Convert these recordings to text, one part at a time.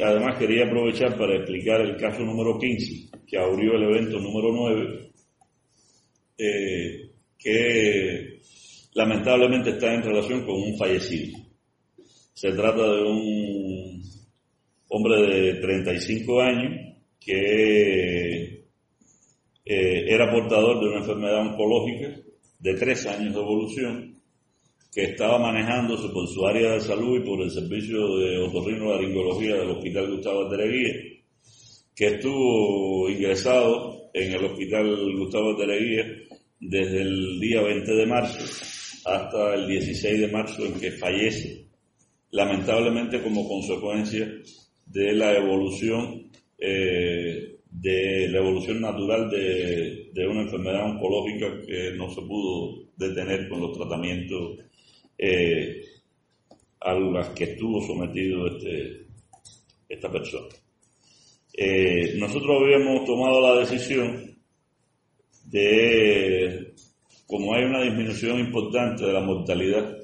Además quería aprovechar para explicar el caso número 15, que abrió el evento número 9, eh, que lamentablemente está en relación con un fallecido. Se trata de un hombre de 35 años que eh, era portador de una enfermedad oncológica de tres años de evolución que estaba manejándose por su área de salud y por el servicio de otorrinolaringología del Hospital Gustavo Tereguía, que estuvo ingresado en el Hospital Gustavo Tereguía desde el día 20 de marzo hasta el 16 de marzo en que fallece, lamentablemente como consecuencia de la evolución eh, de la evolución natural de, de, una enfermedad oncológica que no se pudo detener con los tratamientos eh, a los que estuvo sometido este, esta persona. Eh, nosotros habíamos tomado la decisión de, como hay una disminución importante de la mortalidad,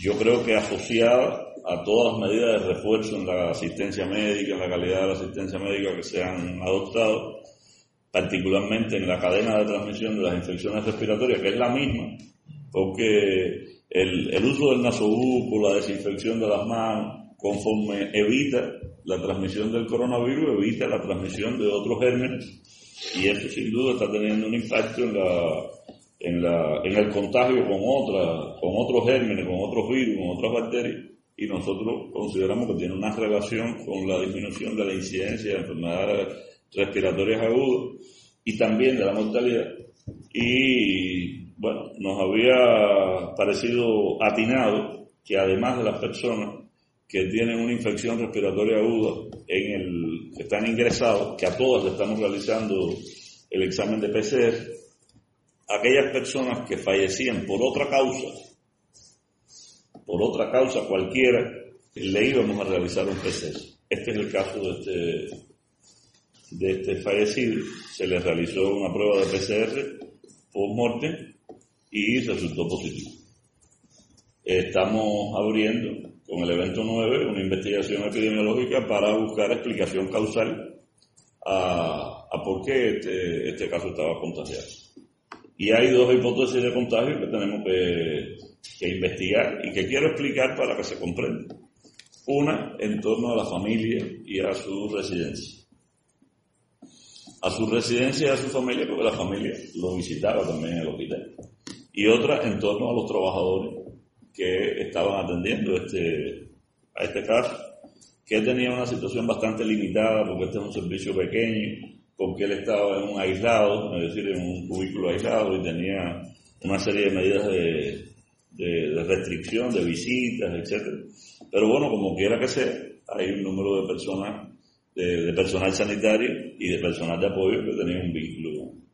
yo creo que asociada a todas las medidas de refuerzo en la asistencia médica, en la calidad de la asistencia médica que se han adoptado, particularmente en la cadena de transmisión de las infecciones respiratorias, que es la misma, porque el, el uso del nasobuco, la desinfección de las manos, conforme evita la transmisión del coronavirus, evita la transmisión de otros gérmenes, y eso sin duda está teniendo un impacto en la, en, la, en el contagio con, otra, con otros gérmenes, con otros virus, con otras bacterias, y nosotros consideramos que tiene una relación con la disminución de la incidencia de enfermedades respiratorias agudas y también de la mortalidad. Y bueno, nos había parecido atinado que además de las personas que tienen una infección respiratoria aguda en el que están ingresados, que a todas estamos realizando el examen de PCR, aquellas personas que fallecían por otra causa, por otra causa cualquiera, le íbamos a realizar un PCR. Este es el caso de este, de este fallecido. Se le realizó una prueba de PCR por muerte y resultó positivo. Estamos abriendo con el evento 9 una investigación epidemiológica para buscar explicación causal a, por qué este, este caso estaba contagiado. Y hay dos hipótesis de contagio que tenemos que investigar y que quiero explicar para que se comprenda. Una en torno a la familia y a su residencia. A su residencia y a su familia, porque la familia lo visitaba también en el hospital. Y otra en torno a los trabajadores que estaban atendiendo este, a este caso, que tenía una situación bastante limitada, porque este es un servicio pequeño, porque él estaba en un aislado, es decir, en un cubículo aislado y tenía una serie de medidas de, de, restricción de visitas, etcétera. Pero bueno, como quiera que sea, hay un número de personas, de, personal sanitario y de personal de apoyo que tenían un vínculo.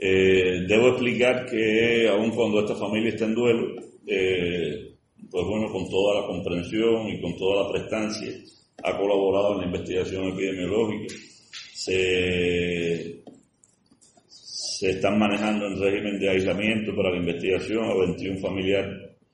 Eh, debo explicar que aun cuando esta familia está en duelo, eh, pues bueno, con toda la comprensión y con toda la prestancia, ha colaborado en la investigación epidemiológica. Se, se están manejando en régimen de aislamiento para la investigación a 21 familiares